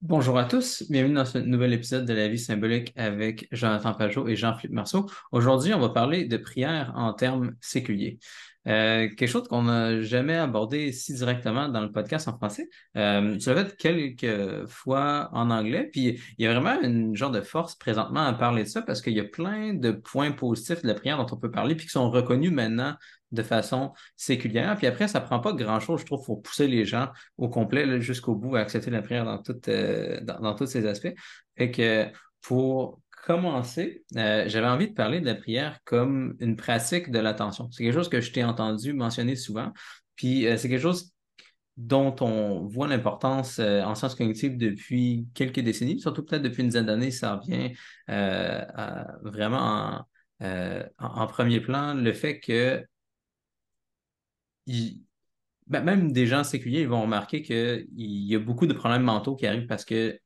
Bonjour à tous, bienvenue dans ce nouvel épisode de la vie symbolique avec Jonathan Pajot et Jean-Philippe Marceau. Aujourd'hui, on va parler de prière en termes séculiers. Euh, quelque chose qu'on n'a jamais abordé si directement dans le podcast en français. Euh, je l'ai fait quelques fois en anglais, puis il y a vraiment une genre de force présentement à parler de ça parce qu'il y a plein de points positifs de la prière dont on peut parler, puis qui sont reconnus maintenant de façon séculière. Puis après, ça prend pas grand-chose, je trouve, pour pousser les gens au complet jusqu'au bout à accepter la prière dans, euh, tous ces aspects. Fait que pour commencer, euh, j'avais envie de parler de la prière comme une pratique de l'attention. C'est quelque chose que je t'ai entendu mentionner souvent. Puis euh, c'est quelque chose dont on voit l'importance en sciences cognitives depuis quelques décennies, surtout peut-être depuis une dizaine d'années, ça revient vraiment en, premier plan, le fait que ben, même des gens séculiers ils vont remarquer qu'il y a beaucoup de problèmes mentaux qui arrivent parce que,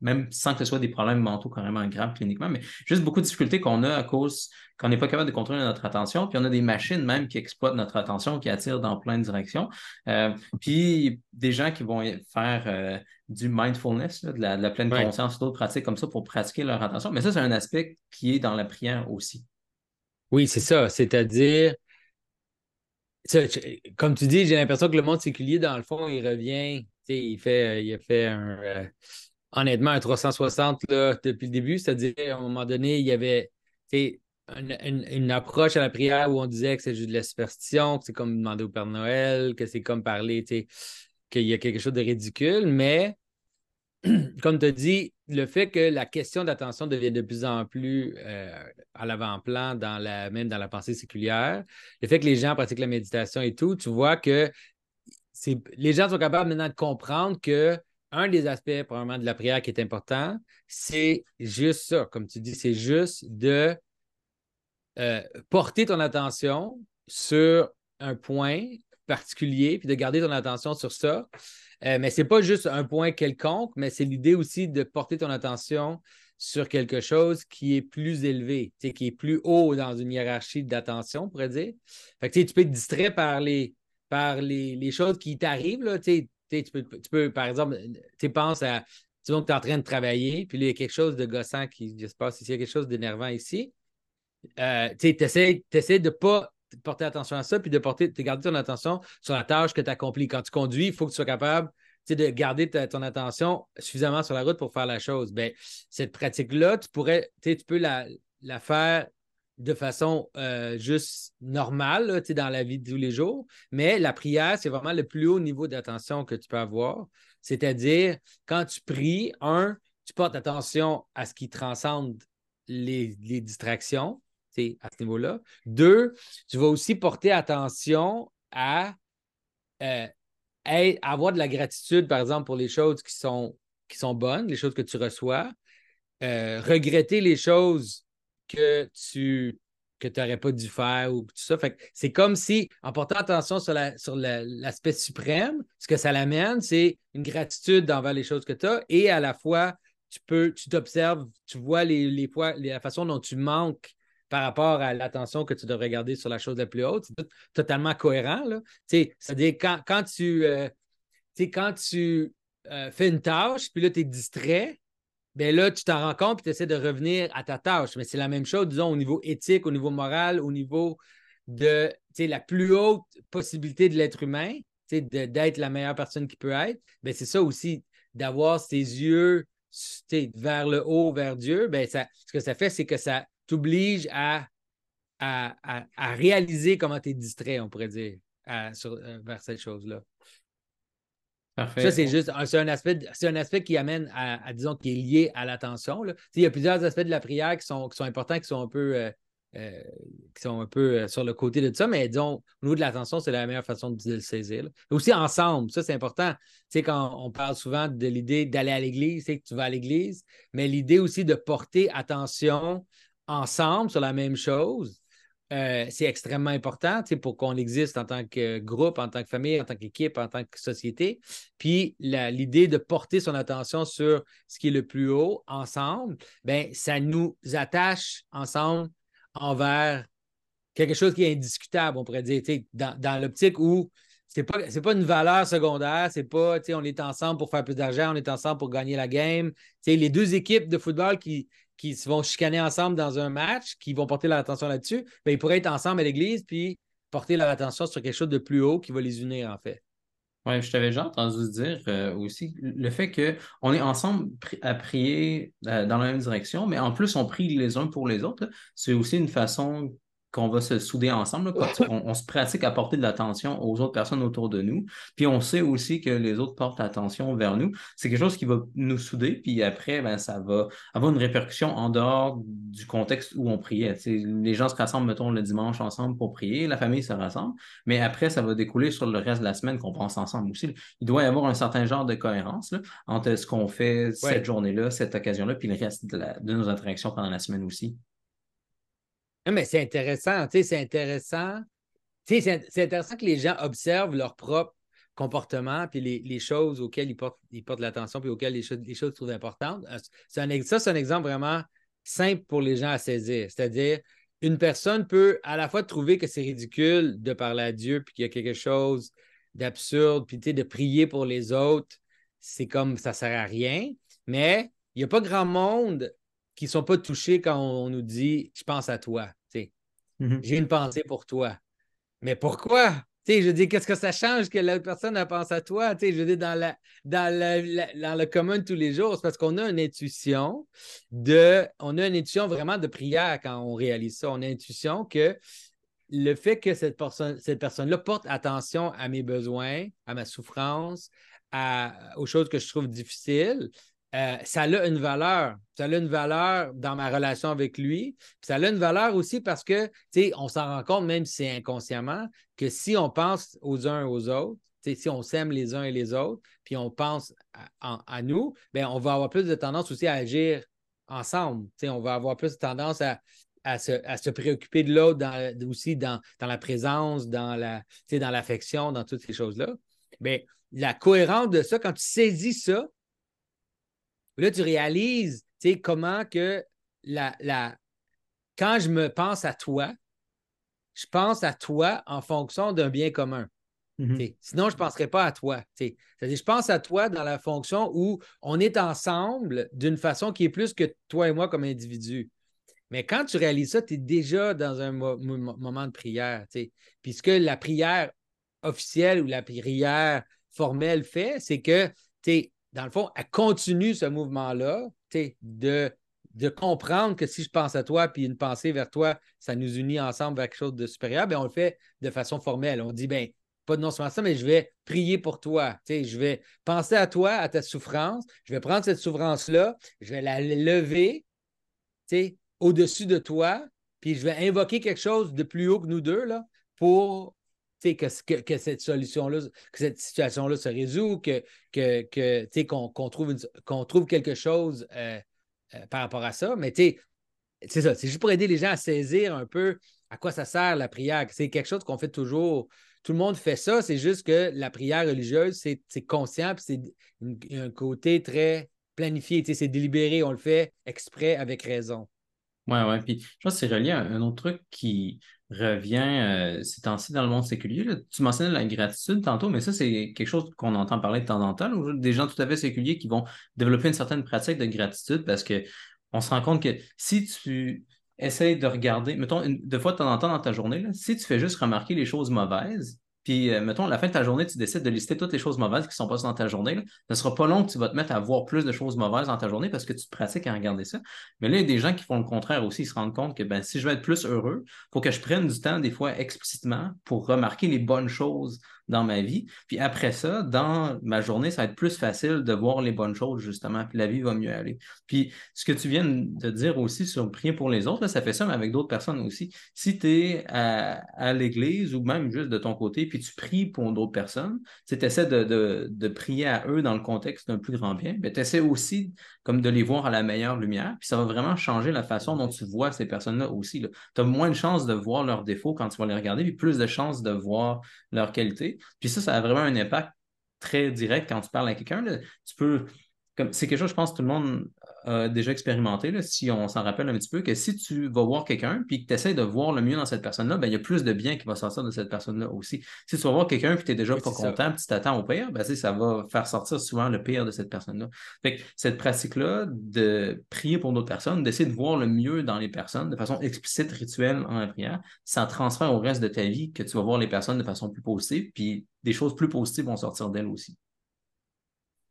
même sans que ce soit des problèmes mentaux carrément graves cliniquement, mais juste beaucoup de difficultés qu'on a à cause qu'on n'est pas capable de contrôler notre attention. Puis on a des machines même qui exploitent notre attention, qui attirent dans plein de directions. Euh, puis des gens qui vont faire euh, du mindfulness, de, la, pleine conscience, d'autres pratiques comme ça pour pratiquer leur attention. Mais ça, c'est un aspect qui est dans la prière aussi. Oui, c'est ça. C'est-à-dire comme tu dis, j'ai l'impression que le monde séculier, dans le fond, il revient. Il fait, il a fait un, euh, honnêtement un 360 là, depuis le début. C'est-à-dire, à un moment donné, il y avait une, approche à la prière où on disait que c'est juste de la superstition, que c'est comme demander au Père Noël, que c'est comme parler, qu'il y a quelque chose de ridicule. Mais comme tu as dit, le fait que la question d'attention devient de plus en plus euh, à l'avant-plan, dans la, même dans la pensée séculière, le fait que les gens pratiquent la méditation et tout, tu vois que les gens sont capables maintenant de comprendre que un des aspects probablement de la prière qui est important, c'est juste ça, comme tu dis, c'est juste de euh, porter ton attention sur un point particulier, puis de garder ton attention sur ça. Euh, mais ce n'est pas juste un point quelconque, mais c'est l'idée aussi de porter ton attention sur quelque chose qui est plus élevé, qui est plus haut dans une hiérarchie d'attention, on pourrait dire. Fait que, tu peux être distrait par les, par les, choses qui t'arrivent. Tu, peux, tu par exemple, tu penses à tu es en train de travailler, puis il y a quelque chose de gossant qui se passe ici, il y a quelque chose d'énervant ici. Euh, tu essaies, de ne pas porter attention à ça, puis de, porter, de garder ton attention sur la tâche que tu accomplis. Quand tu conduis, il faut que tu sois capable de garder ton attention suffisamment sur la route pour faire la chose. Bien, cette pratique-là, tu pourrais, tu peux la, la, faire de façon euh, juste normale dans la vie de tous les jours, mais la prière, c'est vraiment le plus haut niveau d'attention que tu peux avoir. C'est-à-dire, quand tu pries, un, tu portes attention à ce qui transcende les distractions à ce niveau-là. Deux, tu vas aussi porter attention à euh, avoir de la gratitude, par exemple, pour les choses qui sont, qui sont bonnes, les choses que tu reçois. Euh, regretter les choses que tu que n'aurais pas dû faire ou tout ça. c'est comme si, en portant attention sur, la, sur l'aspect suprême, ce que ça l'amène, c'est une gratitude envers les choses que tu as et à la fois, tu peux, tu t'observes, tu vois les, les la façon dont tu manques par rapport à l'attention que tu devrais garder sur la chose la plus haute. C'est totalement cohérent. C'est-à-dire quand, quand tu, euh, quand tu euh, fais une tâche, puis là, tu es distrait, bien là, tu t'en rends compte, puis tu essaies de revenir à ta tâche. Mais c'est la même chose, disons, au niveau éthique, au niveau moral, au niveau de la plus haute possibilité de l'être humain, d'être la meilleure personne qui peut être. Bien, c'est ça aussi, d'avoir ses yeux vers le haut, vers Dieu. Bien, ça, ce que ça fait, c'est que ça t'oblige à, à, à, réaliser comment tu es distrait, on pourrait dire, sur, euh, vers cette chose-là. Parfait. Ça, c'est juste c'est un, aspect, c'est un aspect qui amène à, disons, qui est lié à l'attention. Il y a plusieurs aspects de la prière qui sont, qui sont importants, qui sont un peu, euh, euh, qui sont un peu sur le côté de ça, mais disons, au niveau de l'attention, c'est la meilleure façon de, le saisir. Aussi ensemble, ça, c'est important. Tu sais, quand on parle souvent de l'idée d'aller à l'église, c'est que tu vas à l'église, mais l'idée aussi de porter attention ensemble sur la même chose, euh, c'est extrêmement important pour qu'on existe en tant que groupe, en tant que famille, en tant qu'équipe, en tant que société. Puis l'idée de porter son attention sur ce qui est le plus haut ensemble, ben, ça nous attache ensemble envers quelque chose qui est indiscutable, on pourrait dire, dans, dans l'optique où c'est pas, pas une valeur secondaire. C'est pas, on est ensemble pour faire plus d'argent, on est ensemble pour gagner la game. les deux équipes de football qui, qui vont chicaner ensemble dans un match, qui vont porter leur attention là-dessus, ben, ils pourraient être ensemble à l'église puis porter leur attention sur quelque chose de plus haut qui va les unir, en fait. Oui, je t'avais déjà entendu dire euh, aussi le fait qu'on est ensemble à prier euh, dans la même direction, mais en plus, on prie les uns pour les autres. C'est aussi une façon qu'on va se souder ensemble, on, se pratique à porter de l'attention aux autres personnes autour de nous, puis on sait aussi que les autres portent attention vers nous. C'est quelque chose qui va nous souder, puis après, ben, ça va avoir une répercussion en dehors du contexte où on priait. les gens se rassemblent, mettons, le dimanche ensemble pour prier, la famille se rassemble, mais après, ça va découler sur le reste de la semaine qu'on pense ensemble aussi. Il doit y avoir un certain genre de cohérence entre ce qu'on fait cette journée-là, cette occasion-là, puis le reste de nos interactions pendant la semaine aussi mais c'est intéressant, tu sais, c'est intéressant. c'est intéressant que les gens observent leur propre comportement puis les, choses auxquelles ils portent, ils portent l'attention puis auxquelles les choses, les choses trouvent importantes. Euh, ça, c'est un exemple vraiment simple pour les gens à saisir. C'est-à-dire, une personne peut à la fois trouver que c'est ridicule de parler à Dieu puis qu'il y a quelque chose d'absurde, puis de prier pour les autres, c'est comme ça ne sert à rien. Mais il n'y a pas grand monde qui ne sont pas touchés quand on, nous dit Je pense à toi. Mm-hmm. J'ai une pensée pour toi. Mais pourquoi? je dis, qu'est-ce que ça change que l'autre personne pense à toi? je dis, dans, la, dans, dans le commun de tous les jours, c'est parce qu'on a une intuition de, on a une intuition vraiment de prière quand on réalise ça. On a une intuition que le fait que cette personne, cette personne-là porte attention à mes besoins, à ma souffrance, aux choses que je trouve difficiles, euh, ça a une valeur. Ça a une valeur dans ma relation avec lui. ça a une valeur aussi parce que, tu sais, on s'en rend compte, même si c'est inconsciemment, que si on pense aux uns et aux autres, si on s'aime les uns et les autres, puis on pense à, nous, bien, on va avoir plus de tendance aussi à agir ensemble. on va avoir plus de tendance à, se, préoccuper de l'autre aussi dans, la présence, dans la, dans l'affection, dans toutes ces choses-là. Bien, la cohérence de ça, quand tu saisis ça, Là, tu réalises comment que la, la, quand je me pense à toi, je pense à toi en fonction d'un bien commun. Mm-hmm. Sinon, je ne penserais pas à toi. C'est-à-dire, je pense à toi dans la fonction où on est ensemble d'une façon qui est plus que toi et moi comme individu. Mais quand tu réalises ça, tu es déjà dans un moment de prière. Puisque la prière officielle ou la prière formelle fait, c'est que tu dans le fond, elle continue ce mouvement-là, de, de comprendre que si je pense à toi, puis une pensée vers toi, ça nous unit ensemble vers quelque chose de supérieur, bien, on le fait de façon formelle. On dit, bien, pas non seulement ça, mais je vais prier pour toi. je vais penser à toi, à ta souffrance. Je vais prendre cette souffrance-là, je vais la lever au-dessus de toi, puis je vais invoquer quelque chose de plus haut que nous deux là, pour que, que, cette solution-là, que cette situation-là se résout, que, que, qu'on, trouve, qu'on trouve quelque chose euh, euh, par rapport à ça. Mais c'est ça, c'est juste pour aider les gens à saisir un peu à quoi ça sert la prière. C'est quelque chose qu'on fait toujours. Tout le monde fait ça, c'est juste que la prière religieuse, c'est, conscient, puis c'est un côté très planifié, c'est délibéré, on le fait exprès avec raison. Oui, oui. Puis je pense que c'est relié à un autre truc qui revient euh, ces temps-ci dans le monde séculier. Tu mentionnais la gratitude tantôt, mais ça, c'est quelque chose qu'on entend parler de temps en temps. Des gens tout à fait séculiers qui vont développer une certaine pratique de gratitude parce qu'on se rend compte que si tu essayes de regarder, mettons, une, deux fois de temps en temps dans ta journée, si tu fais juste remarquer les choses mauvaises, puis, euh, mettons, à la fin de ta journée, tu décides de lister toutes les choses mauvaises qui sont passées dans ta journée. Là. Ce ne sera pas long que tu vas te mettre à voir plus de choses mauvaises dans ta journée parce que tu te pratiques à regarder ça. Mais là, il y a des gens qui font le contraire aussi. Ils se rendent compte que ben, si je veux être plus heureux, il faut que je prenne du temps, des fois explicitement, pour remarquer les bonnes choses dans ma vie. Puis après ça, dans ma journée, ça va être plus facile de voir les bonnes choses, justement, puis la vie va mieux aller. Puis ce que tu viens de dire aussi sur prier pour les autres, ça fait ça, mais avec d'autres personnes aussi. Si tu es à, l'église ou même juste de ton côté, puis tu pries pour d'autres personnes, tu essaies de, de, prier à eux dans le contexte d'un plus grand bien, mais tu essaies aussi comme de les voir à la meilleure lumière, puis ça va vraiment changer la façon dont tu vois ces personnes-là aussi. Tu as moins de chances de voir leurs défauts quand tu vas les regarder, puis plus de chances de voir leurs qualités. Puis ça, ça a vraiment un impact très direct quand tu parles à quelqu'un. Tu peux c'est quelque chose, je pense, que tout le monde déjà expérimenté, là, si on s'en rappelle un petit peu, que si tu vas voir quelqu'un puis que tu essaies de voir le mieux dans cette personne-là, ben, il y a plus de bien qui va sortir de cette personne-là aussi. Si tu vas voir quelqu'un puis tu n'es déjà pas content, puis tu t'attends au pire, ben, ça va faire sortir souvent le pire de cette personne-là. Fait que cette pratique-là de prier pour d'autres personnes, d'essayer de voir le mieux dans les personnes de façon explicite, rituelle en la prière, ça transfère au reste de ta vie que tu vas voir les personnes de façon plus positive, puis des choses plus positives vont sortir d'elles aussi.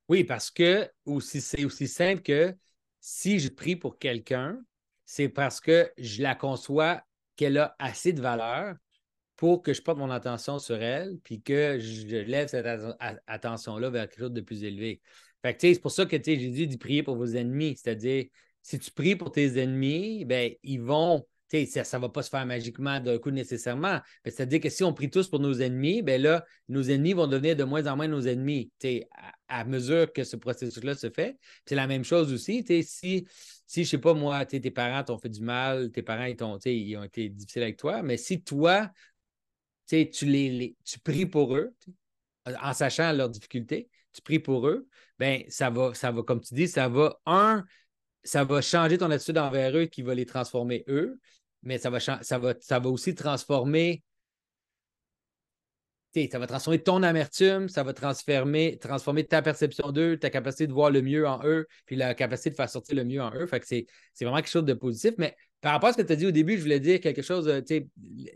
Oui, parce que c'est aussi simple que si je prie pour quelqu'un, c'est parce que je la conçois qu'elle a assez de valeur pour que je porte mon attention sur elle, puis que je lève cette attention-là vers quelque chose de plus élevé. Fait c'est pour ça que j'ai dit de prier pour vos ennemis. C'est-à-dire, si tu pries pour tes ennemis, ben, ils vont ça ne va pas se faire magiquement d'un coup nécessairement. C'est-à-dire que si on prie tous pour nos ennemis, ben là, nos ennemis vont devenir de moins en moins nos ennemis à, à mesure que ce processus-là se fait. C'est la même chose aussi. Si, si, je ne sais pas, moi, tes parents t'ont fait du mal, tes parents ils ont, ils ont été difficiles avec toi, mais si toi, tu, les, tu pries pour eux, en sachant leurs difficultés, tu pries pour eux, ben ça va, ça va, comme tu dis, ça va, un, ça va changer ton attitude envers eux qui va les transformer eux, mais ça va, ça va, ça va aussi transformer. Ça va transformer ton amertume, ça va transformer, transformer ta perception d'eux, ta capacité de voir le mieux en eux, puis la capacité de faire sortir le mieux en eux. Fait que c'est, vraiment quelque chose de positif. Mais par rapport à ce que tu as dit au début, je voulais dire quelque chose, euh,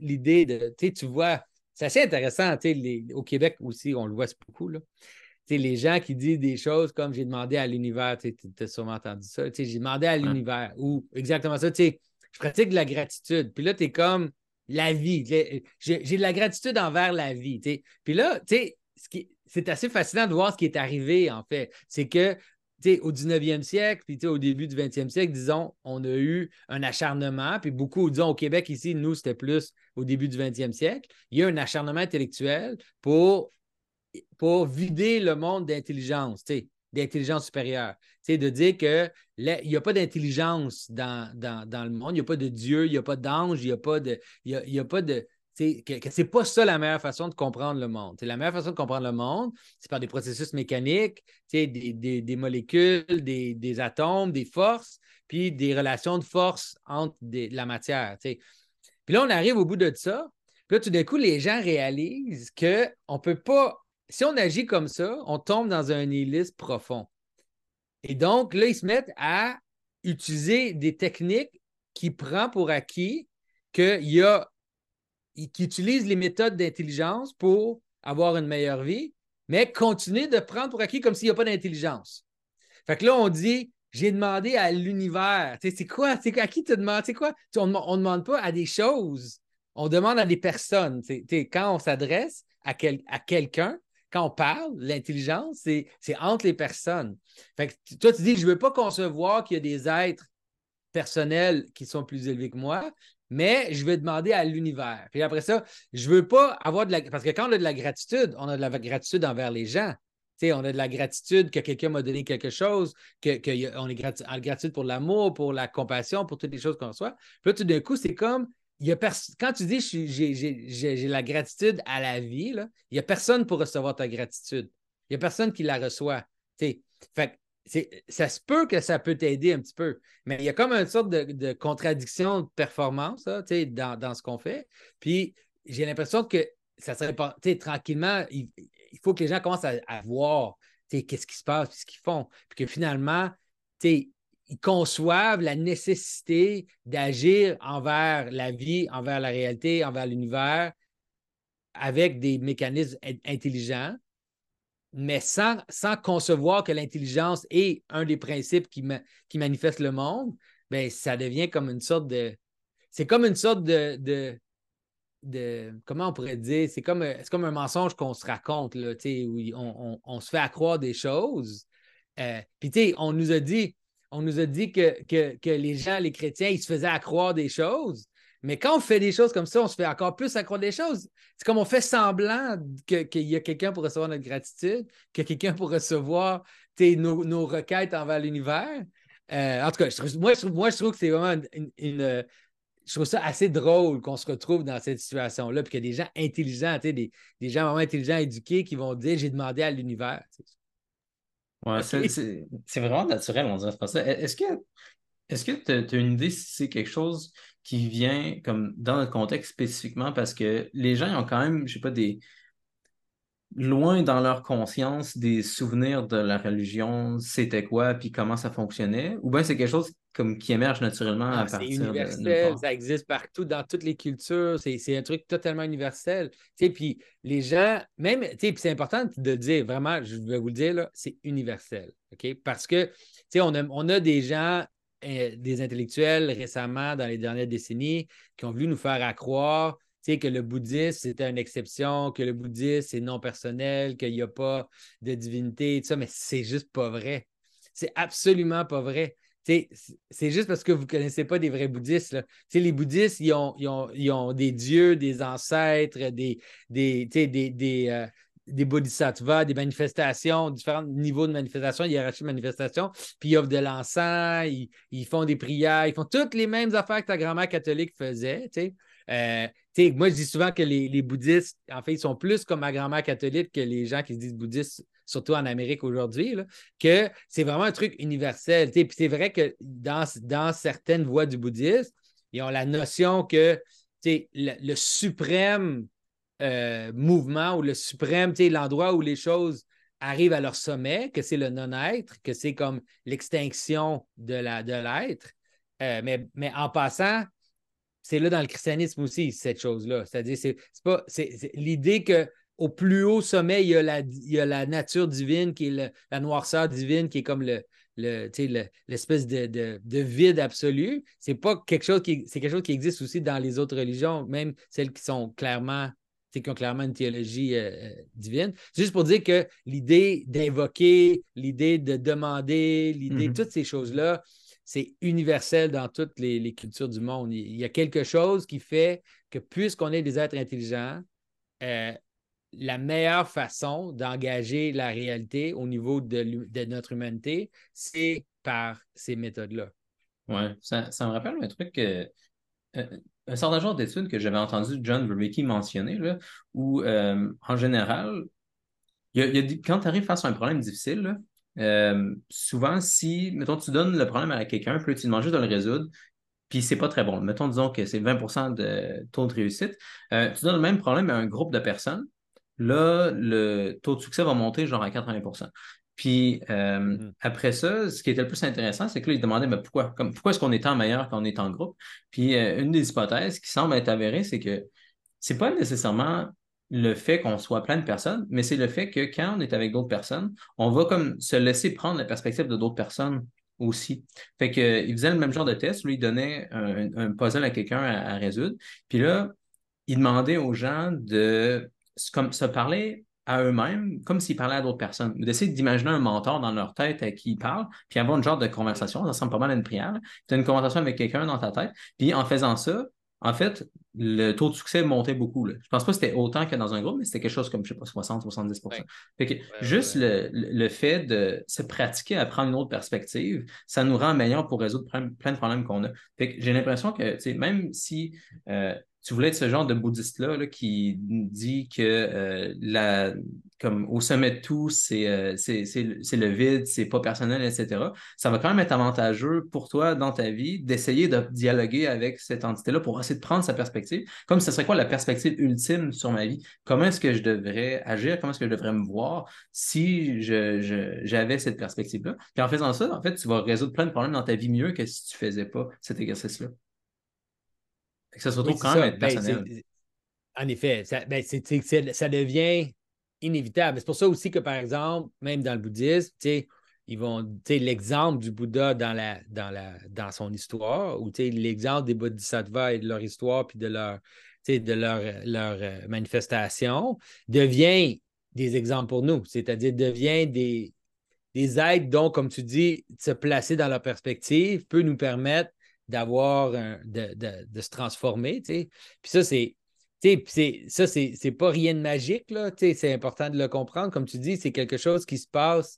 l'idée de, tu vois, c'est assez intéressant, les, au Québec aussi, on le voit beaucoup, là les gens qui disent des choses comme j'ai demandé à l'univers, tu as sûrement entendu ça, j'ai demandé à l'univers, ou exactement ça, je pratique de la gratitude. Puis là, tu es comme la vie. J'ai de la gratitude envers la vie. Puis là, c'est assez fascinant de voir ce qui est arrivé, en fait. C'est que au 19e siècle, puis au début du 20e siècle, disons, on a eu un acharnement, puis beaucoup, disons, au Québec, ici, nous, c'était plus au début du 20e siècle, il y a un acharnement intellectuel pour pour vider le monde d'intelligence, d'intelligence supérieure. de dire qu'il n'y a pas d'intelligence dans, le monde, il n'y a pas de Dieu, il n'y a pas d'ange, il n'y a pas de. Y a, pas de que, c'est pas ça la meilleure façon de comprendre le monde. la meilleure façon de comprendre le monde, c'est par des processus mécaniques, des, des, molécules, des, atomes, des forces, puis des relations de force entre la matière. Puis là, on arrive au bout de ça. Puis là, tout d'un coup, les gens réalisent qu'on ne peut pas si on agit comme ça, on tombe dans un nihilisme profond. Et donc, là, ils se mettent à utiliser des techniques qui prend pour acquis qu'il y a, qui utilisent les méthodes d'intelligence pour avoir une meilleure vie, mais continuer de prendre pour acquis comme s'il n'y a pas d'intelligence. Fait que là, on dit, j'ai demandé à l'univers. C'est quoi? À qui tu demandes? C'est quoi? On ne demande pas à des choses. On demande à des personnes. quand on s'adresse à quelqu'un, quand on parle, l'intelligence, c'est, entre les personnes. Fait toi, tu dis, je ne veux pas concevoir qu'il y a des êtres personnels qui sont plus élevés que moi, mais je vais demander à l'univers. Puis après ça, je ne veux pas avoir de la. Parce que quand on a de la gratitude, on a de la gratitude envers les gens. on a de la gratitude que quelqu'un m'a donné quelque chose, qu'on que est gratitude pour l'amour, pour la compassion, pour toutes les choses qu'on reçoit. Puis là, tout d'un coup, c'est comme quand tu dis j'ai la gratitude à la vie, il n'y a personne pour recevoir ta gratitude. Il n'y a personne qui la reçoit. Fait ça se peut que ça peut t'aider un petit peu, mais il y a comme une sorte de, contradiction de performance dans, dans, ce qu'on fait. Puis j'ai l'impression que ça serait pas, tranquillement, il, faut que les gens commencent à, voir qu'est-ce qui se passe, ce qu'ils font. Puis que finalement, ils conçoivent la nécessité d'agir envers la vie, envers la réalité, envers l'univers, avec des mécanismes intelligents, mais sans, concevoir que l'intelligence est un des principes qui, qui manifeste le monde, bien, ça devient comme une sorte de. C'est comme une sorte de, comment on pourrait dire, c'est comme, un mensonge qu'on se raconte, là, où on, on, se fait accroire des choses. Euh, Puis, on nous a dit, on nous a dit que, les gens, les chrétiens, ils se faisaient accroire des choses. Mais quand on fait des choses comme ça, on se fait encore plus accroire des choses. C'est comme on fait semblant qu'il y a quelqu'un pour recevoir notre gratitude, que quelqu'un pour recevoir nos, nos, requêtes envers l'univers. Euh, en tout cas, moi, je trouve, moi, que c'est vraiment une, Je trouve ça assez drôle qu'on se retrouve dans cette situation-là, puis qu'il y a des gens intelligents, des, des gens vraiment intelligents, éduqués, qui vont dire J'ai demandé à l'univers. Ouais, c'est vraiment naturel, on dirait pas ça. Est-ce que est-ce que tu as, une idée si c'est quelque chose qui vient comme dans notre contexte spécifiquement parce que les gens ont quand même, je sais pas, des loin dans leur conscience des souvenirs de la religion, c'était quoi, puis comment ça fonctionnait, ou bien c'est quelque chose comme qui émerge naturellement à ah, partir de. universel, ça existe partout, dans toutes les cultures, c'est un truc totalement universel. Puis les gens, même, c'est important de dire, vraiment, je vais vous le dire, c'est universel. OK? Parce que on a, on a des gens euh, des intellectuels récemment, dans les dernières décennies, qui ont voulu nous faire accroire que le bouddhisme, c'était une exception, que le bouddhisme, c'est non personnel, qu'il n'y a pas de divinité, tout ça, mais c'est juste pas vrai. C'est absolument pas vrai. C'est juste parce que vous ne connaissez pas des vrais bouddhistes. Là. Les bouddhistes, ils ont, ont, des dieux, des ancêtres, des, des, des, euh, des bodhisattvas, des manifestations, différents niveaux de manifestation, hiérarchie de manifestation, puis ils offrent de l'encens, ils, font des prières, ils font toutes les mêmes affaires que ta grand-mère catholique faisait. Euh, moi, je dis souvent que les, bouddhistes, en fait, ils sont plus comme ma grand-mère catholique que les gens qui se disent bouddhistes, surtout en Amérique aujourd'hui, que c'est vraiment un truc universel. Puis c'est vrai que dans, dans certaines voies du bouddhisme, ils ont la notion que le, le suprême euh, mouvement ou le suprême, l'endroit où les choses arrivent à leur sommet, que c'est le non-être, que c'est comme l'extinction de l'être. De euh, mais, mais en passant, c'est là dans le christianisme aussi, cette chose-là. C'est-à-dire, c'est pas l'idée qu'au plus haut sommet, il y a la, il y a la nature divine, qui est la noirceur divine, qui est comme le, l'espèce de, de, vide absolu. C'est pas quelque chose qui c'est quelque chose qui existe aussi dans les autres religions, même celles qui sont clairement qui ont clairement une théologie euh, euh, divine. C'est juste pour dire que l'idée d'invoquer, l'idée de demander, l'idée, mm-hmm. toutes ces choses-là, c'est universel dans toutes les, cultures du monde. Il y a quelque chose qui fait que puisqu'on est des êtres intelligents, euh, la meilleure façon d'engager la réalité au niveau de, notre humanité, c'est par ces méthodes-là. Oui, ça, me rappelle un truc que un certain genre d'études que j'avais entendu John Verwicki mentionner, là, où euh, en général, quand tu arrives face à un problème difficile, euh, souvent, si, mettons, tu donnes le problème à quelqu'un, puis tu demandes juste de le résoudre, puis c'est pas très bon. Mettons, disons que c'est 20% de taux de réussite. Euh, tu donnes le même problème à un groupe de personnes, là, le taux de succès va monter genre à 80% puis euh, mm-hmm. après ça, ce qui était le plus intéressant, c'est que là, il demandait mais pourquoi, comme, pourquoi est-ce qu'on est en meilleur quand on est en groupe? Puis euh, une des hypothèses qui semble être avérée, c'est que c'est pas nécessairement le fait qu'on soit plein de personnes, mais c'est le fait que quand on est avec d'autres personnes, on va comme se laisser prendre la perspective de d'autres personnes aussi. Fait que, il faisait le même genre de test, lui, il donnait un, puzzle à quelqu'un à, résoudre, puis là, il demandait aux gens de comme, se parler à eux-mêmes, comme s'ils parlaient à d'autres personnes, d'essayer d'imaginer un mentor dans leur tête à qui ils parlent, puis avoir une genre de conversation, ça ressemble pas mal à une prière. Tu as une conversation avec quelqu'un dans ta tête, puis en faisant ça, en fait, le taux de succès montait beaucoup. Là. Je pense pas que c'était autant que dans un groupe, mais c'était quelque chose comme, je sais pas, 60-70% Juste Le, fait de se pratiquer à prendre une autre perspective, ça nous rend meilleur pour résoudre plein, de problèmes qu'on a. j'ai l'impression que, même si euh, tu voulais être ce genre de bouddhiste-là qui dit que euh, la, comme au sommet de tout, c'est euh, le vide, c'est pas personnel, etc. Ça va quand même être avantageux pour toi dans ta vie d'essayer de dialoguer avec cette entité-là pour essayer de prendre sa perspective. Comme ce serait quoi la perspective ultime sur ma vie? Comment est-ce que je devrais agir? Comment est-ce que je devrais me voir si j'avais je, cette perspective-là? Puis en faisant ça, en fait, tu vas résoudre plein de problèmes dans ta vie mieux que si tu faisais pas cet exercice-là ça se retrouve quand même ben, en effet, ça, ben, ça devient inévitable. C'est pour ça aussi que, par exemple, même dans le bouddhisme, ils vont, l'exemple du Bouddha dans, la, dans, la, dans son histoire, ou l'exemple des bodhisattvas et de leur histoire, puis de leur, de leur, leur euh, manifestation, devient des exemples pour nous, c'est-à-dire devient des, des aides, donc, comme tu dis, se placer dans leur perspective peut nous permettre d'avoir de, de, se transformer. Puis ça, c'est. Ça, c'est pas rien de magique, là. C'est important de le comprendre. Comme tu dis, c'est quelque chose qui se passe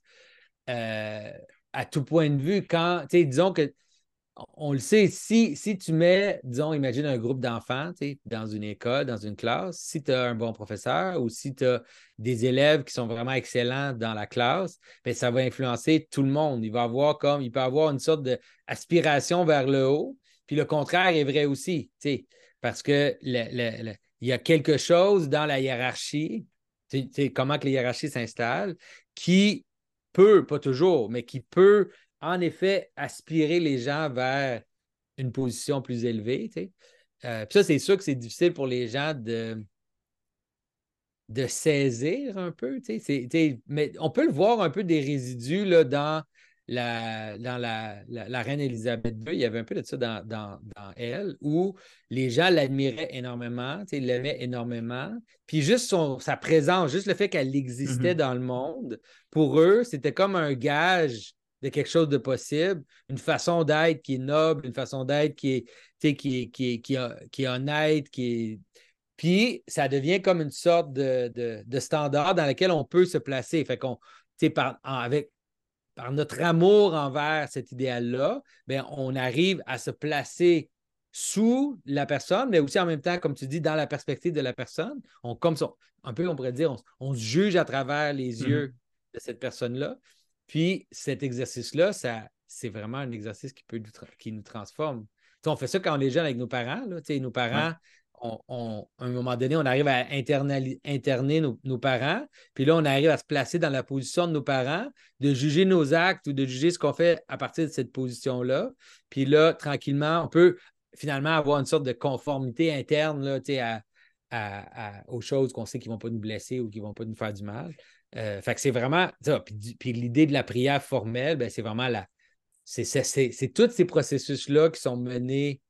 euh, à tout point de vue quand, disons que on le sait, si, tu mets, disons, imagine un groupe d'enfants dans une école, dans une classe, si tu as un bon professeur ou si tu as des élèves qui sont vraiment excellents dans la classe, bien, ça va influencer tout le monde. Il va avoir comme, il peut avoir une sorte d'aspiration vers le haut, puis le contraire est vrai aussi, parce que il y a quelque chose dans la hiérarchie, comment que la hiérarchie s'installe, qui peut, pas toujours, mais qui peut en effet aspirer les gens vers une position plus élevée. Euh, ça, c'est sûr que c'est difficile pour les gens de, de saisir un peu. mais on peut le voir un peu des résidus là, dans, la, dans la, la, reine Elisabeth II. Il y avait un peu de ça dans, dans, elle, où les gens l'admiraient énormément, l'aimaient énormément. Puis juste son, sa présence, juste le fait qu'elle existait mm-hmm. dans le monde, pour eux, c'était comme un gage de quelque chose de possible, une façon d'être qui est noble, une façon d'être qui est, qui, qui, qui, qui est honnête, qui est. Puis ça devient comme une sorte de, standard dans lequel on peut se placer. Fait qu'on, par, avec, par notre amour envers cet idéal-là, ben, on arrive à se placer sous la personne, mais aussi en même temps, comme tu dis, dans la perspective de la personne. On, comme un peu, on pourrait dire, on, se juge à travers les mm-hmm. yeux de cette personne-là. Puis cet exercice-là, ça, c'est vraiment un exercice qui, peut nous, qui nous transforme. on fait ça quand on est jeune avec nos parents. Là, nos parents, on, à un moment donné, on arrive à interner nos, parents. Puis là, on arrive à se placer dans la position de nos parents, de juger nos actes ou de juger ce qu'on fait à partir de cette position-là. Puis là, tranquillement, on peut finalement avoir une sorte de conformité interne là, à, aux choses qu'on sait qui ne vont pas nous blesser ou qui ne vont pas nous faire du mal. Euh, fait que c'est vraiment. Puis, l'idée de la prière formelle, ben, c'est vraiment la. C'est tous ces processus-là qui sont menés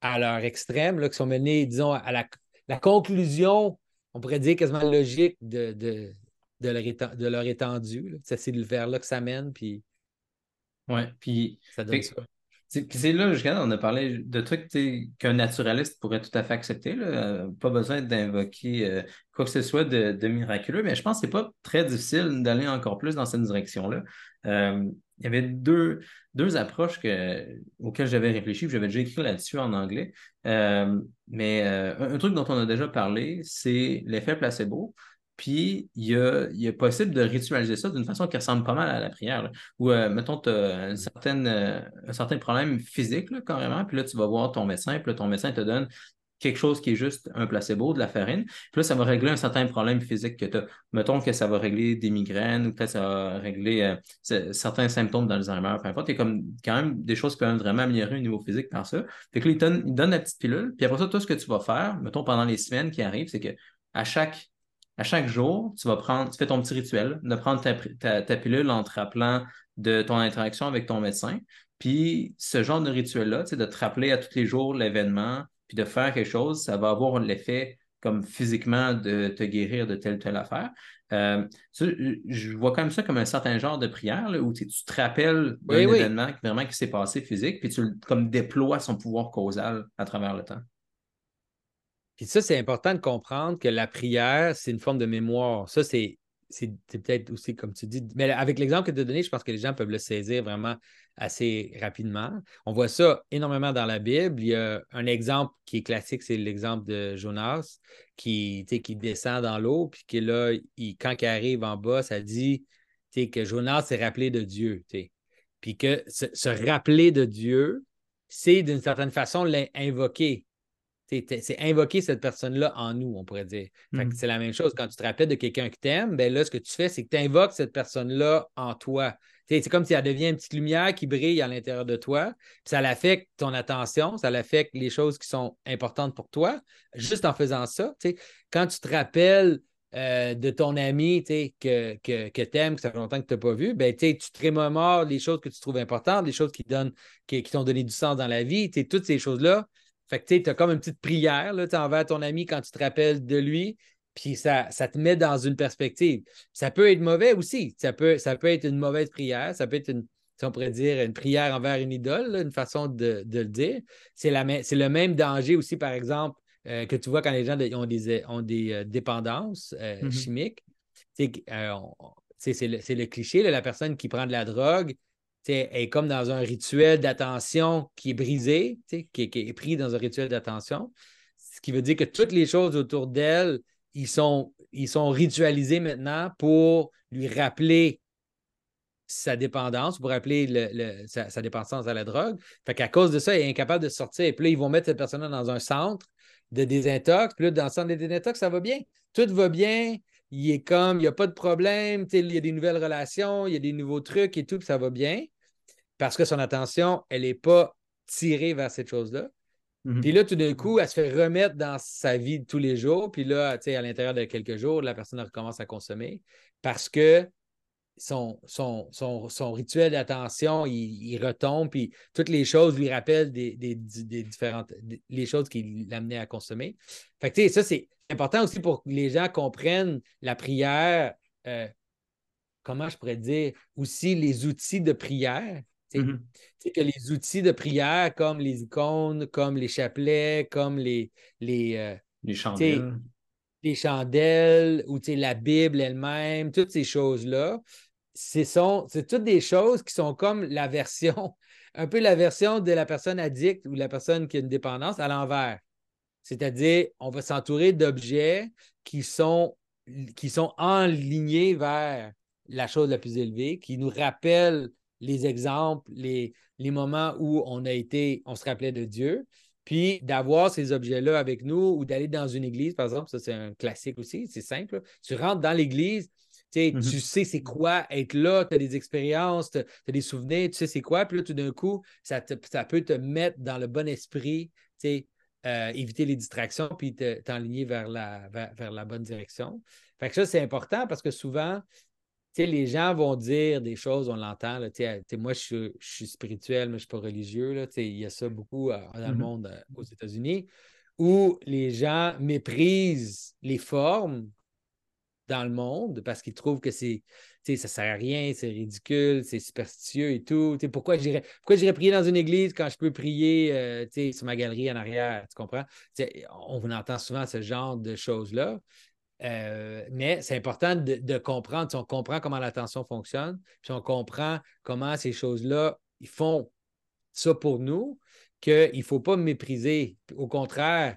à leur extrême, là, qui sont menés, disons, à la, la conclusion, on pourrait dire quasiment logique de, de, de, leur, de leur étendue. C'est vers là que ça mène, puis. Ouais, puis. Ça donne ça. C'est là, jusqu'à on a parlé de trucs qu'un naturaliste pourrait tout à fait accepter. Là. Pas besoin d'invoquer euh, quoi que ce soit de, miraculeux, mais je pense que c'est pas très difficile d'aller encore plus dans cette direction-là. Euh, il y avait deux, approches que, auxquelles j'avais réfléchi, j'avais déjà écrit là-dessus en anglais. Euh, mais un, truc dont on a déjà parlé, c'est l'effet placebo. Puis, il y a, possible de ritualiser ça d'une façon qui ressemble pas mal à la prière. Ou, euh, mettons, tu as euh, un certain problème physique, carrément, puis là, tu vas voir ton médecin, puis là, ton médecin te donne quelque chose qui est juste un placebo, de la farine. Puis là, ça va régler un certain problème physique que tu as. Mettons que ça va régler des migraines ou peut-être ça va régler euh, certains symptômes d'Alzheimer, peu importe. Il y a comme quand même des choses qui peuvent vraiment améliorer au niveau physique par ça. Fait que là, il donne, donne la petite pilule. Puis après ça, tout ce que tu vas faire, mettons, pendant les semaines qui arrivent, c'est que à chaque à chaque jour, tu vas prendre, tu fais ton petit rituel de prendre ta, pilule en te rappelant de ton interaction avec ton médecin. Puis ce genre de rituel-là, de te rappeler à tous les jours l'événement, puis de faire quelque chose, ça va avoir l'effet comme physiquement de te guérir de telle ou telle affaire. Euh, je vois comme ça comme un certain genre de prière où tu, te rappelles d'un événement vraiment qui s'est passé physique, puis tu comme déploies son pouvoir causal à travers le temps. Puis ça, c'est important de comprendre que la prière, c'est une forme de mémoire. Ça, c'est, peut-être aussi, comme tu dis, mais avec l'exemple que tu as donné, je pense que les gens peuvent le saisir vraiment assez rapidement. On voit ça énormément dans la Bible. Il y a un exemple qui est classique, c'est l'exemple de Jonas qui, qui descend dans l'eau, puis que là, quand il arrive en bas, ça dit que Jonas s'est rappelé de Dieu. Puis que se rappeler de Dieu, c'est d'une certaine façon l'invoquer. C'est invoquer cette personne-là en nous, on pourrait dire. Hmm. C'est la même chose. Quand tu te rappelles de quelqu'un que tu aimes, ben là, ce que tu fais, c'est que tu invoques cette personne-là en toi. C'est comme si elle devient une petite lumière qui brille à l'intérieur de toi. ça l'affecte ton attention, ça l'affecte les choses qui sont importantes pour toi, juste en faisant ça. Quand tu te rappelles euh, de ton ami que, que, que tu aimes, que ça fait longtemps que tu n'as pas vu, ben, tu te rémemores les choses que tu trouves importantes, les choses qui t'ont qui, qui donné du sens dans la vie. Toutes ces choses-là, fait que tu as comme une petite prière là, envers ton ami quand tu te rappelles de lui, puis ça, ça te met dans une perspective. Ça peut être mauvais aussi. Ça peut, ça peut être une mauvaise prière, ça peut être une, on pourrait dire, une prière envers une idole, une façon de, le dire. C'est le même danger aussi, par exemple, euh, que tu vois quand les gens ont des, ont des euh, dépendances euh, chimiques. c'est le, le, cliché, la personne qui prend de la drogue, est comme dans un rituel d'attention qui est brisé, qui, est pris dans un rituel d'attention. Ce qui veut dire que toutes les choses autour d'elle, ils sont, ils sont ritualisés maintenant pour lui rappeler sa dépendance, pour rappeler le, sa, dépendance à la drogue. Fait qu'à cause de ça, il est incapable de sortir. Puis là, ils vont mettre cette personne-là dans un centre de désintox. Puis là, dans le centre de désintox, ça va bien. Tout va bien. Il est comme, il n'y a pas de problème. Il y a des nouvelles relations, il y a des nouveaux trucs et tout, puis ça va bien. Parce que son attention, elle n'est pas tirée vers cette chose-là. Mhm. Puis là, tout d'un coup, elle se fait remettre dans sa vie de tous les jours. Puis là, à l'intérieur de quelques jours, la personne recommence à consommer parce que son, son, son, rituel d'attention, il, retombe, puis toutes les choses lui rappellent des, différentes les choses qui l'amenaient à consommer. Fait que, ça, c'est important aussi pour que les gens comprennent la prière, euh, comment je pourrais dire, aussi les outils de prière. Mm-hmm. que les outils de prière, comme les icônes, comme les chapelets, comme les. Les, euh, les chandelles. Les chandelles, ou la Bible elle-même, toutes ces choses-là, c'est toutes des choses qui sont comme la version, un peu la version de la personne addicte ou la personne qui a une dépendance à l'envers. C'est-à-dire, on va s'entourer d'objets qui sont, qui sont enlignés vers la chose la plus élevée, qui nous rappellent les exemples, les, les moments où on a été, on se rappelait de Dieu. Puis d'avoir ces objets-là avec nous ou d'aller dans une église, par exemple, ça c'est un classique aussi, c'est simple. Tu rentres dans l'église, Mm-hmm. Tu sais c'est quoi être là, tu as des expériences, tu as, des souvenirs, tu sais c'est quoi. Puis là, tout d'un coup, ça, ça, peut te mettre dans le bon esprit, euh, éviter les distractions, puis t'enligner vers la, vers, la bonne direction. Fait que ça, c'est important parce que souvent, les gens vont dire des choses, on l'entend. Moi, je suis, spirituel, mais je ne suis pas religieux. Il y a ça beaucoup euh, dans le mm-hmm. monde euh, aux États-Unis où les gens méprisent les formes dans le monde parce qu'ils trouvent que c'est ça sert à rien, c'est ridicule, c'est superstitieux et tout. pourquoi j'irais pourquoi prier dans une église quand je peux prier euh, sur ma galerie en arrière, tu comprends? on entend souvent ce genre de choses-là. Euh, mais c'est important de, comprendre, si on comprend comment l'attention fonctionne, puis on comprend comment ces choses-là, ils font ça pour nous, qu'il ne faut pas mépriser. Au contraire,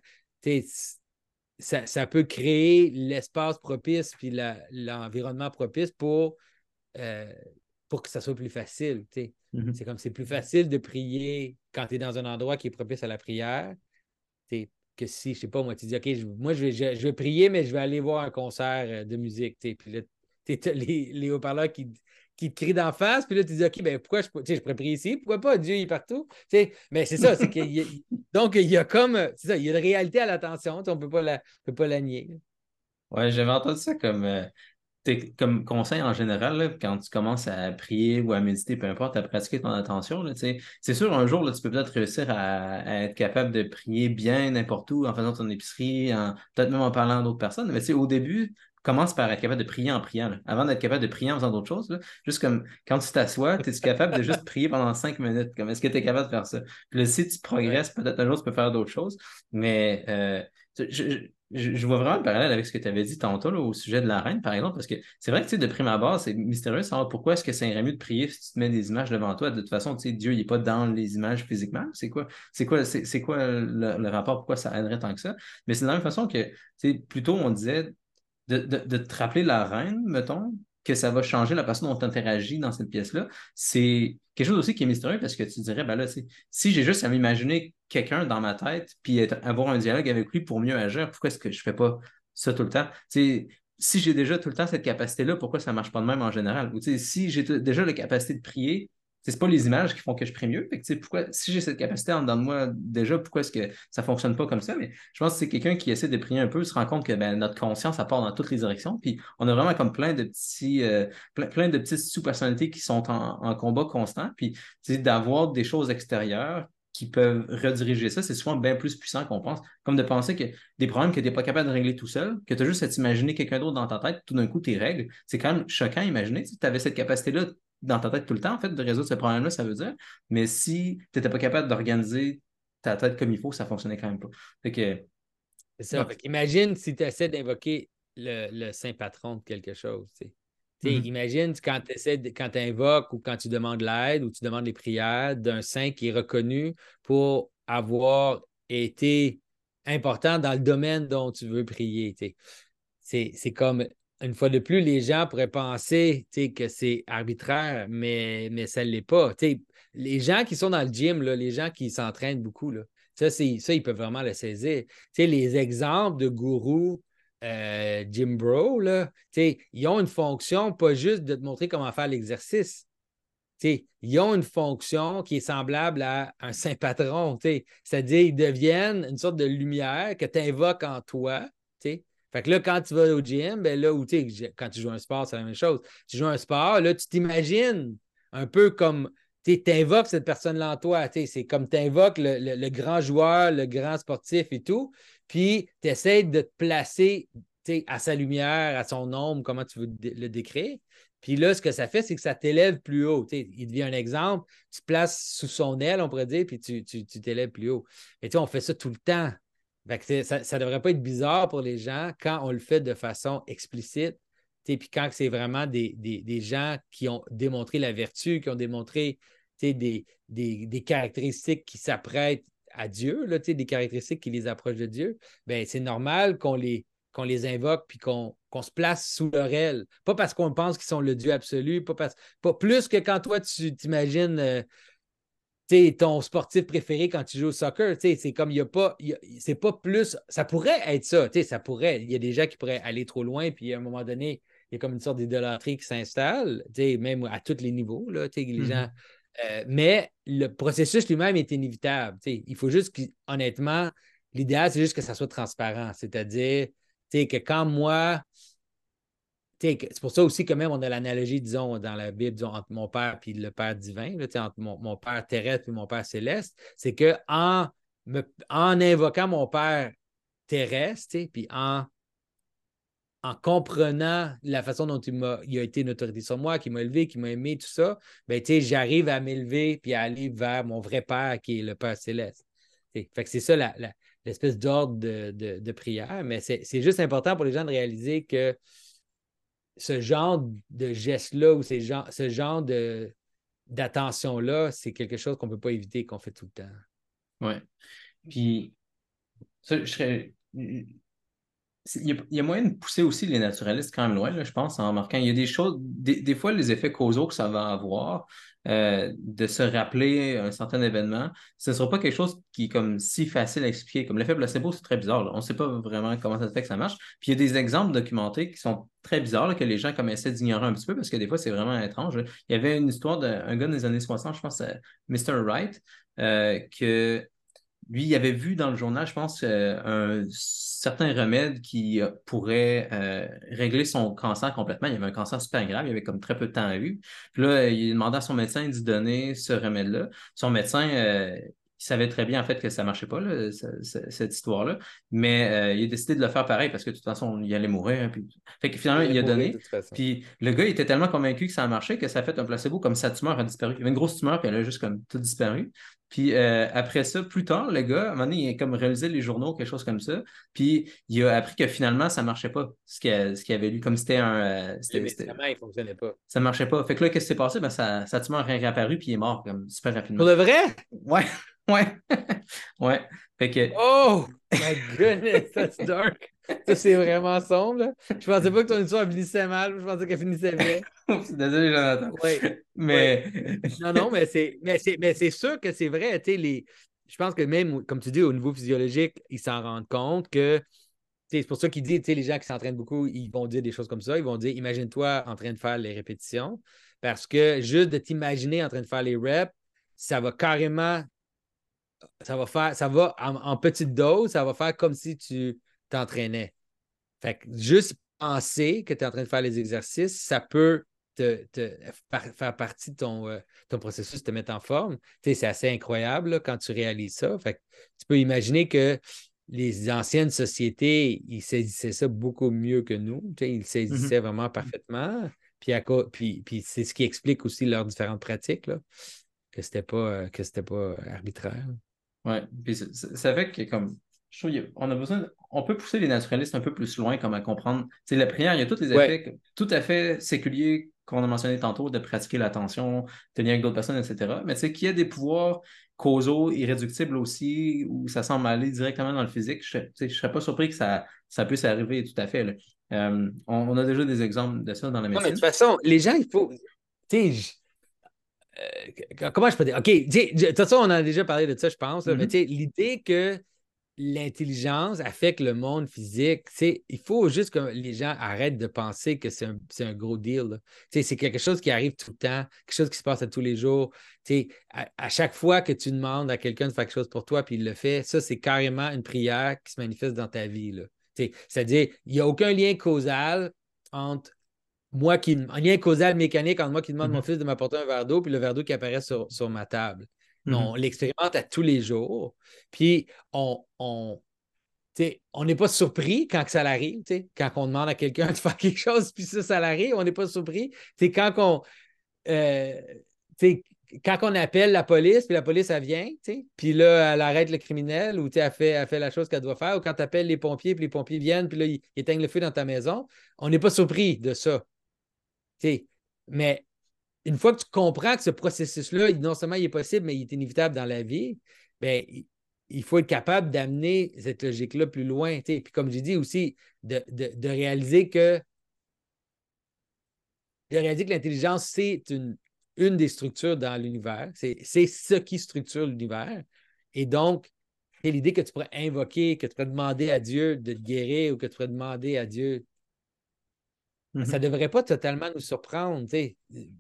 ça, peut créer l'espace propice puis l'environnement propice pour, euh, pour que ça soit plus facile. Mm-hmm. C'est comme c'est plus facile de prier quand tu es dans un endroit qui est propice à la prière que si, je sais pas, moi, tu dis, OK, moi, je vais, je, vais, prier, mais je vais aller voir un concert euh, de musique. Puis là, tu les, les haut-parleurs qui, qui te crient d'en face, puis là, tu dis, OK, ben pourquoi je, je pourrais prier ici? Pourquoi pas? Dieu est partout. mais c'est ça, c'est donc il y a comme, c'est ça, il y a une réalité à l'attention, on ne peut pas la, peut pas la nier. Ouais, j'avais entendu ça comme, euh, comme conseil en général, quand tu commences à prier ou à méditer, peu importe, à pratiquer ton attention, c'est sûr, un jour, là, tu peux peut-être réussir à, être capable de prier bien n'importe où, en faisant ton épicerie, peut-être même en parlant à d'autres personnes. Mais au début, commence par être capable de prier en priant. Avant d'être capable de prier en faisant d'autres choses, juste comme quand tu t'assois, es-tu capable de juste prier pendant cinq minutes? Comme est-ce que tu es capable de faire ça? Puis là, si tu progresses, peut-être un jour tu peux faire d'autres choses. Mais euh, je, vois vraiment le parallèle avec ce que tu avais dit tantôt au sujet de la reine, par exemple, parce que c'est vrai que de prime abord, c'est mystérieux de savoir pourquoi est-ce que c'est mieux de prier si tu te mets des images devant toi. De toute façon, Dieu, n'est pas dans les images physiquement. C'est quoi, c'est quoi, quoi le, rapport, pourquoi ça aiderait tant que ça? Mais c'est de la même façon que plutôt on disait de, de, te rappeler la reine, mettons, que ça va changer la façon dont tu interagis dans cette pièce-là, c'est quelque chose aussi qui est mystérieux parce que tu dirais, ben là, si j'ai juste à m'imaginer quelqu'un dans ma tête puis avoir un dialogue avec lui pour mieux agir, pourquoi est-ce que je ne fais pas ça tout le temps? si j'ai déjà tout le temps cette capacité-là, pourquoi ça ne marche pas de même en général? Ou si j'ai déjà la capacité de prier, c'est pas les images qui font que je prie mieux. pourquoi, si j'ai cette capacité en dedans de moi déjà, pourquoi est-ce que ça ne fonctionne pas comme ça? Mais je pense que c'est quelqu'un qui essaie de prier un peu, se rend compte que ben, notre conscience, ça part dans toutes les directions. Puis on a vraiment comme plein de petits, euh, plein, de petites sous-personnalités qui sont en, combat constant. Puis d'avoir des choses extérieures qui peuvent rediriger ça, c'est souvent bien plus puissant qu'on pense. Comme de penser que des problèmes que tu n'es pas capable de régler tout seul, que tu as juste à t'imaginer quelqu'un d'autre dans ta tête, tout d'un coup, tes règles. C'est quand même choquant à imaginer. Tu avais cette capacité-là dans ta tête tout le temps, en fait, de résoudre ce problème-là, ça veut dire. Mais si tu n'étais pas capable d'organiser ta tête comme il faut, ça ne fonctionnait quand même pas. c'est ça. Imagine si tu essaies d'invoquer le, saint patron de quelque chose. Mm-hmm. Imagine quand tu quand invoques ou quand tu demandes l'aide ou tu demandes les prières d'un saint qui est reconnu pour avoir été important dans le domaine dont tu veux prier. C'est comme, une fois de plus, les gens pourraient penser que c'est arbitraire, mais, mais ça ne l'est pas. les gens qui sont dans le gym, là, les gens qui s'entraînent beaucoup, là, ça, ça, ils peuvent vraiment le saisir. les exemples de gourous euh, Jim Bro, là, ils ont une fonction, pas juste de te montrer comment faire l'exercice. Ils ont une fonction qui est semblable à un saint patron. C'est-à-dire ils deviennent une sorte de lumière que tu invoques en toi. Fait que là, quand tu vas au gym, ben là, où, quand tu joues un sport, c'est la même chose. Tu joues un sport, tu t'imagines un peu comme tu invoques cette personne-là en toi. C'est comme tu invoques le, grand joueur, le grand sportif et tout. Puis tu essaies de te placer à sa lumière, à son ombre, comment tu veux le décrire. Puis là, ce que ça fait, c'est que ça t'élève plus haut. il devient un exemple, tu te places sous son aile, on pourrait dire, puis tu t'élèves plus haut. Et on fait ça tout le temps. ça ne devrait pas être bizarre pour les gens quand on le fait de façon explicite. Puis quand c'est vraiment des, gens qui ont démontré la vertu, qui ont démontré des, des, caractéristiques qui s'apprêtent à Dieu, là, des caractéristiques qui les approchent de Dieu, ben, c'est normal qu'on les, qu'on les invoque puis qu'on se place sous leur aile. Pas parce qu'on pense qu'ils sont le Dieu absolu, pas, pas plus que quand toi, tu t'imagines euh, ton sportif préféré quand tu joues au soccer. C'est comme il n'y a pas. C'est pas plus. Ça pourrait être ça. Ça pourrait. Il y a des gens qui pourraient aller trop loin, puis à un moment donné, il y a comme une sorte d'idolâtrie qui s'installe, même à tous les niveaux. Là, les mm-hmm. gens euh, mais le processus lui-même est inévitable. Il faut juste honnêtement, l'idéal, c'est juste que ça soit transparent. C'est-à-dire que quand moi, c'est pour ça aussi que même on a l'analogie, disons, dans la Bible, entre mon Père et le Père divin, entre mon, Père terrestre et mon Père céleste, c'est que en, en invoquant mon Père terrestre, puis en en comprenant la façon dont il, a, été une autorité sur moi, qui m'a élevé, qui m'a aimé, tout ça, ben, j'arrive à m'élever puis à aller vers mon vrai Père qui est le Père céleste. C'est ça l'espèce d'ordre de, prière, mais c'est juste important pour les gens de réaliser que ce genre de geste-là ou ce genre, ce genre d'attention-là, c'est quelque chose qu'on ne peut pas éviter, qu'on fait tout le temps. Oui. Puis, ça, je serais il y, a, moyen de pousser aussi les naturalistes quand même loin, je pense, en marquant. Il y a des choses, des, fois, les effets causaux que ça va avoir, euh, de se rappeler un certain événement, ce ne sera pas quelque chose qui est comme si facile à expliquer. Comme l'effet placebo, c'est très bizarre. On ne sait pas vraiment comment ça se fait que ça marche. Puis il y a des exemples documentés qui sont très bizarres, que les gens comme essaient d'ignorer un petit peu parce que des fois, c'est vraiment étrange. Il y avait une histoire d'un gars des années 60, je pense, Mr. Wright, euh, que lui, il avait vu dans le journal, je pense, euh, un certain remède qui euh, pourrait euh, régler son cancer complètement. Il avait un cancer super grave, il avait comme très peu de temps à vivre. Puis là, il demandait à son médecin d'y donner ce remède-là. Son médecin, il savait très bien en fait que ça ne marchait pas, cette histoire-là. Mais euh, il a décidé de le faire pareil parce que de toute façon, il allait mourir. Hein, puis... Fait que finalement, il, a donné. Puis le gars il était tellement convaincu que ça a marché que ça a fait un placebo comme sa tumeur a disparu. Il y avait une grosse tumeur, puis elle a juste comme tout disparu. Puis euh, après ça, plus tard, le gars, à un moment donné, il a comme réalisé les journaux, quelque chose comme ça. Puis il a appris que finalement, ça ne marchait pas, ce qu'il avait lu. Comme c'était un. Euh, il ne fonctionnait pas. Ça ne marchait pas. Fait que là, qu'est-ce qui s'est passé? Ben, sa, sa tumeur a réapparu, puis il est mort comme super rapidement. Pour le vrai? Ouais. Ouais. ouais. Fait que... Oh! My goodness, that's dark. Ça, c'est vraiment sombre. Je pensais pas que ton histoire finissait mal. Je pensais qu'elle finissait bien. Désolé, Jonathan. Oui. Mais. Non, non, mais c'est, mais c'est, mais c'est sûr que c'est vrai. Les... Je pense que même, comme tu dis, au niveau physiologique, ils s'en rendent compte que. C'est pour ça qu'ils disent, les gens qui s'entraînent beaucoup, ils vont dire des choses comme ça. Ils vont dire imagine-toi en train de faire les répétitions. Parce que juste de t'imaginer en train de faire les reps, ça va carrément ça va faire, ça va en, petite dose, ça va faire comme si tu t'entraînais. Fait que juste penser que tu es en train de faire les exercices, ça peut te, faire partie de ton, euh, ton processus, te mettre en forme. c'est assez incroyable quand tu réalises ça. Fait que tu peux imaginer que les anciennes sociétés, ils saisissaient ça beaucoup mieux que nous. Ils saisissaient mm-hmm. vraiment parfaitement. Puis, puis, puis c'est ce qui explique aussi leurs différentes pratiques, là, que ce n'était pas, euh, pas arbitraire. Ouais, puis ça, fait que comme je trouve on a besoin, on peut pousser les naturalistes un peu plus loin, comme à comprendre. C'est la prière, il y a tous les Ouais. effets tout à fait séculiers qu'on a mentionné tantôt, de pratiquer l'attention, tenir avec d'autres personnes, etc. Mais c'est qu'il y a des pouvoirs causaux, irréductibles aussi, où ça semble aller directement dans le physique. Je ne serais pas surpris que ça, ça puisse arriver tout à fait. Euh, on, on, a déjà des exemples de ça dans la médecine. Non, mais de toute façon, les gens, il faut. Tu sais, euh, comment je peux dire? OK, de toute façon, on a déjà parlé de ça, je pense. Là, mm -hmm. Mais sais, l'idée que l'intelligence affecte le monde physique, il faut juste que les gens arrêtent de penser que c'est un, un, gros deal. C'est quelque chose qui arrive tout le temps, quelque chose qui se passe à tous les jours. À, à, chaque fois que tu demandes à quelqu'un de faire quelque chose pour toi, puis il le fait, ça, c'est carrément une prière qui se manifeste dans ta vie. C'est-à-dire, il n'y a aucun lien causal entre moi qui. Un lien causal mécanique entre moi qui demande mm -hmm. mon fils de m'apporter un verre d'eau puis le verre d'eau qui apparaît sur, sur ma table. Non, mm -hmm. on l'expérimente à tous les jours. Puis on, on on n'est pas surpris quand ça arrive, quand on demande à quelqu'un de faire quelque chose, puis ça, ça arrive, on n'est pas surpris. C'est quand on, euh, quand on appelle la police, puis la police, elle vient, puis là, elle arrête le criminel ou elle fait, elle fait la chose qu'elle doit faire, ou quand tu appelles les pompiers, puis les pompiers viennent, puis là, ils éteignent le feu dans ta maison, on n'est pas surpris de ça. Mais une fois que tu comprends que ce processus-là, non seulement il est possible, mais il est inévitable dans la vie, bien, il faut être capable d'amener cette logique-là plus loin. T'sais. Puis comme j'ai dit aussi, de, de, de, réaliser que de réaliser que l'intelligence, c'est une, une des structures dans l'univers. C'est ce qui structure l'univers. Et donc, c'est l'idée que tu pourrais invoquer, que tu pourrais demander à Dieu de te guérir ou que tu pourrais demander à Dieu Mm-hmm. Ça ne devrait pas totalement nous surprendre,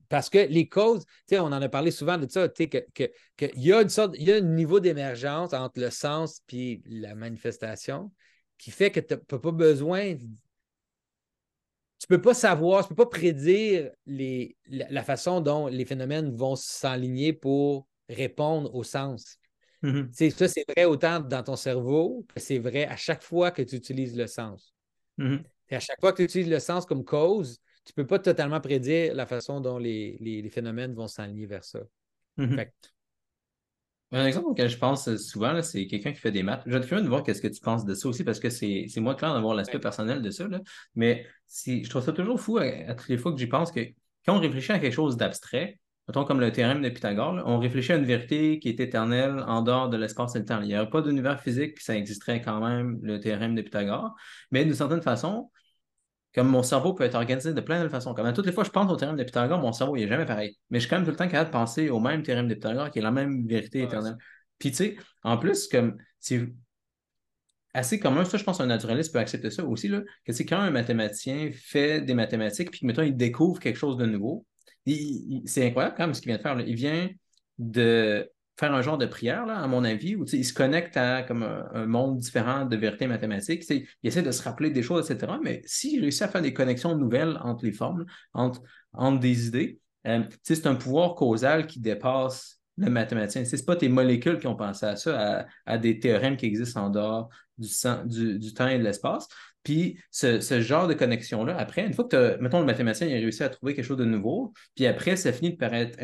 parce que les causes, on en a parlé souvent de ça, qu'il que, que, y a une sorte, il y a un niveau d'émergence entre le sens et la manifestation qui fait que tu n'as pas besoin. Tu ne peux pas savoir, tu ne peux pas prédire les, la, la, façon dont les phénomènes vont s'enligner pour répondre au sens. Mm-hmm. Ça, c'est vrai autant dans ton cerveau que c'est vrai à chaque fois que tu utilises le sens. Mm-hmm. Et à chaque fois que tu utilises le sens comme cause, tu ne peux pas totalement prédire la façon dont les, les, les phénomènes vont s'aligner vers ça. Mm -hmm. fait... Un exemple auquel je pense souvent, c'est quelqu'un qui fait des maths. Je vais te curieux de voir qu'est-ce que tu penses de ça aussi, parce que c'est moi clair d'avoir l'aspect ouais. personnel de ça. Là. Mais je trouve ça toujours fou à, à toutes les fois que j'y pense que quand on réfléchit à quelque chose d'abstrait, mettons comme le théorème de Pythagore, là, on réfléchit à une vérité qui est éternelle en dehors de l'espace et le temps. Il n'y aurait pas d'univers physique, ça existerait quand même, le théorème de Pythagore. Mais d'une certaine façon, comme mon cerveau peut être organisé de plein de façons. Comme à toutes les fois que je pense au théorème de Pythagore, mon cerveau n'est jamais pareil. Mais je suis quand même tout le temps capable de penser au même théorème de Pythagore qui est la même vérité ouais, éternelle. Puis tu sais, en plus, comme c'est assez commun, ça je pense qu'un naturaliste peut accepter ça aussi, là, que c'est quand un mathématicien fait des mathématiques, puis mettons, il découvre quelque chose de nouveau. C'est incroyable quand même ce qu'il vient de faire. Il vient de faire un genre de prière, à mon avis, où il se connecte à comme un, monde différent de vérité mathématique. Il essaie de se rappeler des choses, etc. Mais s'il réussit à faire des connexions nouvelles entre les formes, entre, des idées, euh, c'est un pouvoir causal qui dépasse le mathématicien. Ce n'est pas tes molécules qui ont pensé à ça, à, des théorèmes qui existent en dehors du, du temps et de l'espace. Puis ce, ce, genre de connexion-là, après, une fois que, mettons, le mathématicien il a réussi à trouver quelque chose de nouveau, puis après, ça finit de paraître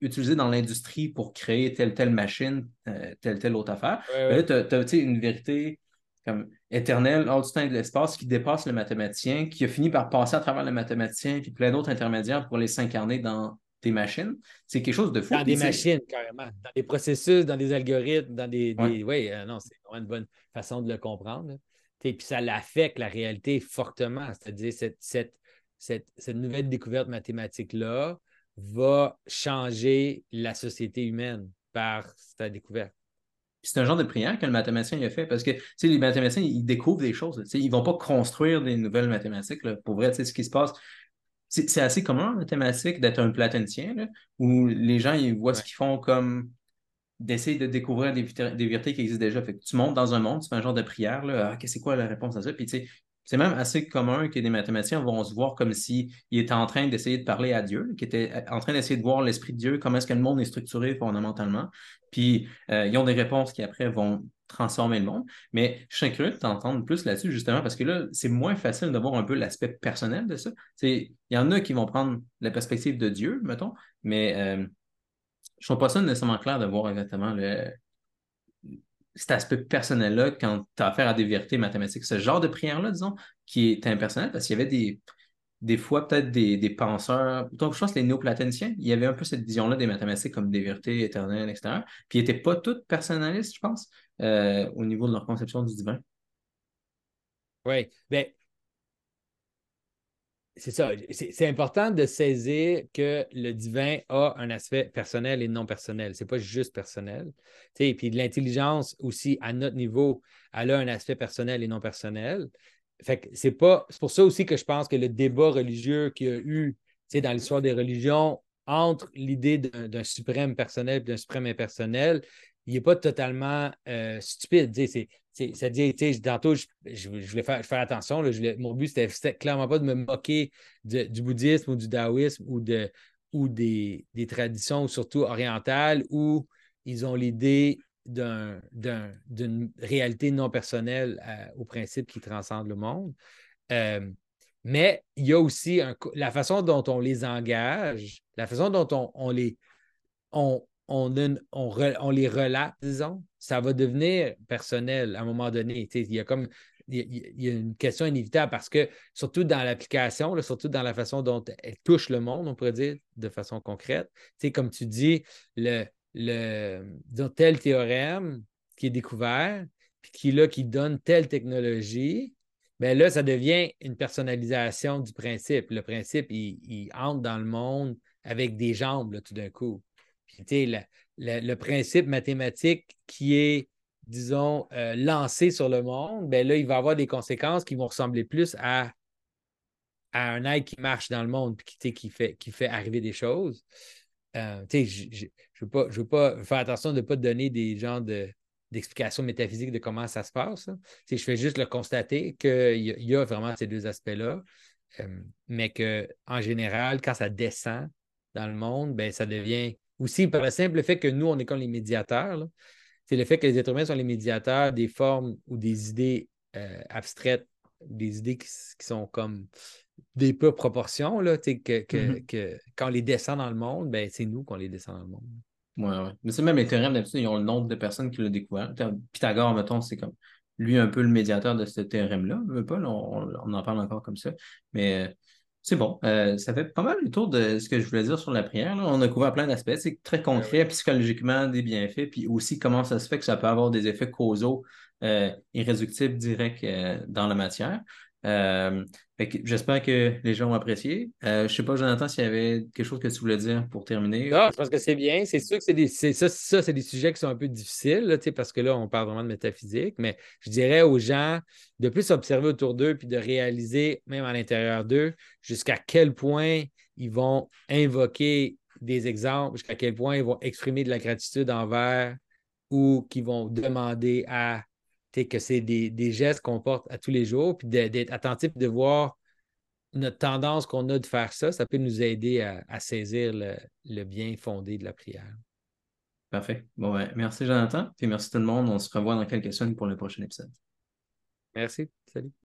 utilisé dans l'industrie pour créer telle telle machine, euh, telle telle autre affaire. Ouais, ouais. Là, tu as, une vérité comme éternelle, hors du temps et de l'espace, qui dépasse le mathématicien, qui a fini par passer à travers le mathématicien, puis plein d'autres intermédiaires pour les s'incarner dans des machines. C'est quelque chose de fou. Dans des machines, carrément. Dans des processus, dans des algorithmes, dans des. Ouais. des... Oui, euh, non, c'est vraiment une bonne façon de le comprendre. Puis ça l'affecte la réalité fortement. C'est-à-dire cette, cette, cette, cette nouvelle découverte mathématique-là va changer la société humaine par sa découverte. C'est un genre de prière que le mathématicien il a fait parce que les mathématiciens, ils découvrent des choses. Ils ne vont pas construire des nouvelles mathématiques. Là. Pour vrai, ce qui se passe, c'est assez commun en mathématiques d'être un platonicien là, où les gens ils voient Ouais. ce qu'ils font comme d'essayer de découvrir des, vérités qui existent déjà. Fait tu montes dans un monde, tu fais un genre de prière. Là, ah, c'est quoi la réponse à ça? Puis c'est même assez commun que des mathématiciens vont se voir comme s'ils étaient en train d'essayer de parler à Dieu, qui étaient en train d'essayer de voir l'esprit de Dieu, comment est-ce que le monde est structuré fondamentalement. Puis euh, ils ont des réponses qui après vont transformer le monde. Mais je serais curieux de t'entendre plus là-dessus, justement, parce que là, c'est moins facile de voir un peu l'aspect personnel de ça. Il y en a qui vont prendre la perspective de Dieu, mettons, mais euh, je ne trouve pas ça nécessairement clair de voir exactement le, cet aspect personnel-là quand tu as affaire à des vérités mathématiques. Ce genre de prière-là, disons, qui est impersonnel parce qu'il y avait des, des fois peut-être des, penseurs, donc je pense que les néoplatoniciens, il y avait un peu cette vision-là des mathématiques comme des vérités éternelles, etc. Puis ils n'étaient pas toutes personnalistes, je pense, euh, au niveau de leur conception du divin. Oui, bien, c'est ça. C'est important de saisir que le divin a un aspect personnel et non personnel. C'est pas juste personnel. Et puis l'intelligence aussi, à notre niveau, elle a un aspect personnel et non personnel. Fait c'est pas. C'est pour ça aussi que je pense que le débat religieux qu'il y a eu dans l'histoire des religions entre l'idée d'un suprême personnel et d'un suprême impersonnel, il n'est pas totalement euh, stupide. C'est, à dire, tantôt, je, je, voulais faire, faire attention. Là, je mon but, c'était, clairement pas de me moquer du bouddhisme ou du taoïsme ou, de, ou des, traditions, surtout orientales, où ils ont l'idée d'un, d'une réalité non personnelle euh, au principe qui transcende le monde. Euh, mais il y a aussi la façon dont on les engage, la façon dont on, on les, on, on, les relate, disons, ça va devenir personnel à un moment donné. Il y a comme une question inévitable parce que, surtout dans l'application, surtout dans la façon dont elle touche le monde, on pourrait dire, de façon concrète. comme tu dis, le, tel théorème qui est découvert, puis qui, donne telle technologie, bien là, ça devient une personnalisation du principe. Le principe, il, entre dans le monde avec des jambes, tout d'un coup le, principe mathématique qui est, disons, euh, lancé sur le monde, ben là, il va avoir des conséquences qui vont ressembler plus à, à un être qui marche dans le monde et qui, fait, qui fait arriver des choses. Euh, je ne veux, veux, pas faire attention de ne pas donner des genres de, d'explications métaphysiques de comment ça se passe. Je fais juste le constater qu'il y, y, a vraiment ces deux aspects-là, euh, mais qu'en général, quand ça descend dans le monde, ben, ça devient aussi, par le simple fait que nous, on est comme les médiateurs, c'est le fait que les êtres humains sont les médiateurs des formes ou des idées euh, abstraites, des idées qui, sont comme des peu proportions, là, que, mm-hmm. que, quand on les descend dans le monde, ben, c'est nous qu'on les descend dans le monde. Oui, oui. Mais c'est même les théorèmes, d'habitude, ils ont le nombre de personnes qui l'ont découvert. Pythagore, mettons, c'est comme lui un peu le médiateur de ce théorème-là. On, on, en parle encore comme ça. Mais c'est bon. Euh, ça fait pas mal le tour de ce que je voulais dire sur la prière. On a couvert plein d'aspects. C'est très ben concret, psychologiquement, des bienfaits, puis aussi comment ça se fait que ça peut avoir des effets causaux euh, irréductibles directs euh, dans la matière. Euh, j'espère que les gens ont apprécié. Euh, je sais pas, Jonathan, s'il y avait quelque chose que tu voulais dire pour terminer. Non, je pense que c'est bien. C'est sûr que c'est des, ça, ça c'est des sujets qui sont un peu difficiles, là, parce que là, on parle vraiment de métaphysique, mais je dirais aux gens de plus observer autour d'eux puis de réaliser, même à l'intérieur d'eux, jusqu'à quel point ils vont invoquer des exemples, jusqu'à quel point ils vont exprimer de la gratitude envers ou qu'ils vont demander à que c'est des, gestes qu'on porte à tous les jours, puis d'être attentif, de voir notre tendance qu'on a de faire ça, ça peut nous aider à, saisir le, bien fondé de la prière. Parfait. Bon, merci Jonathan, puis merci tout le monde. On se revoit dans quelques semaines pour le prochain épisode. Merci. Salut.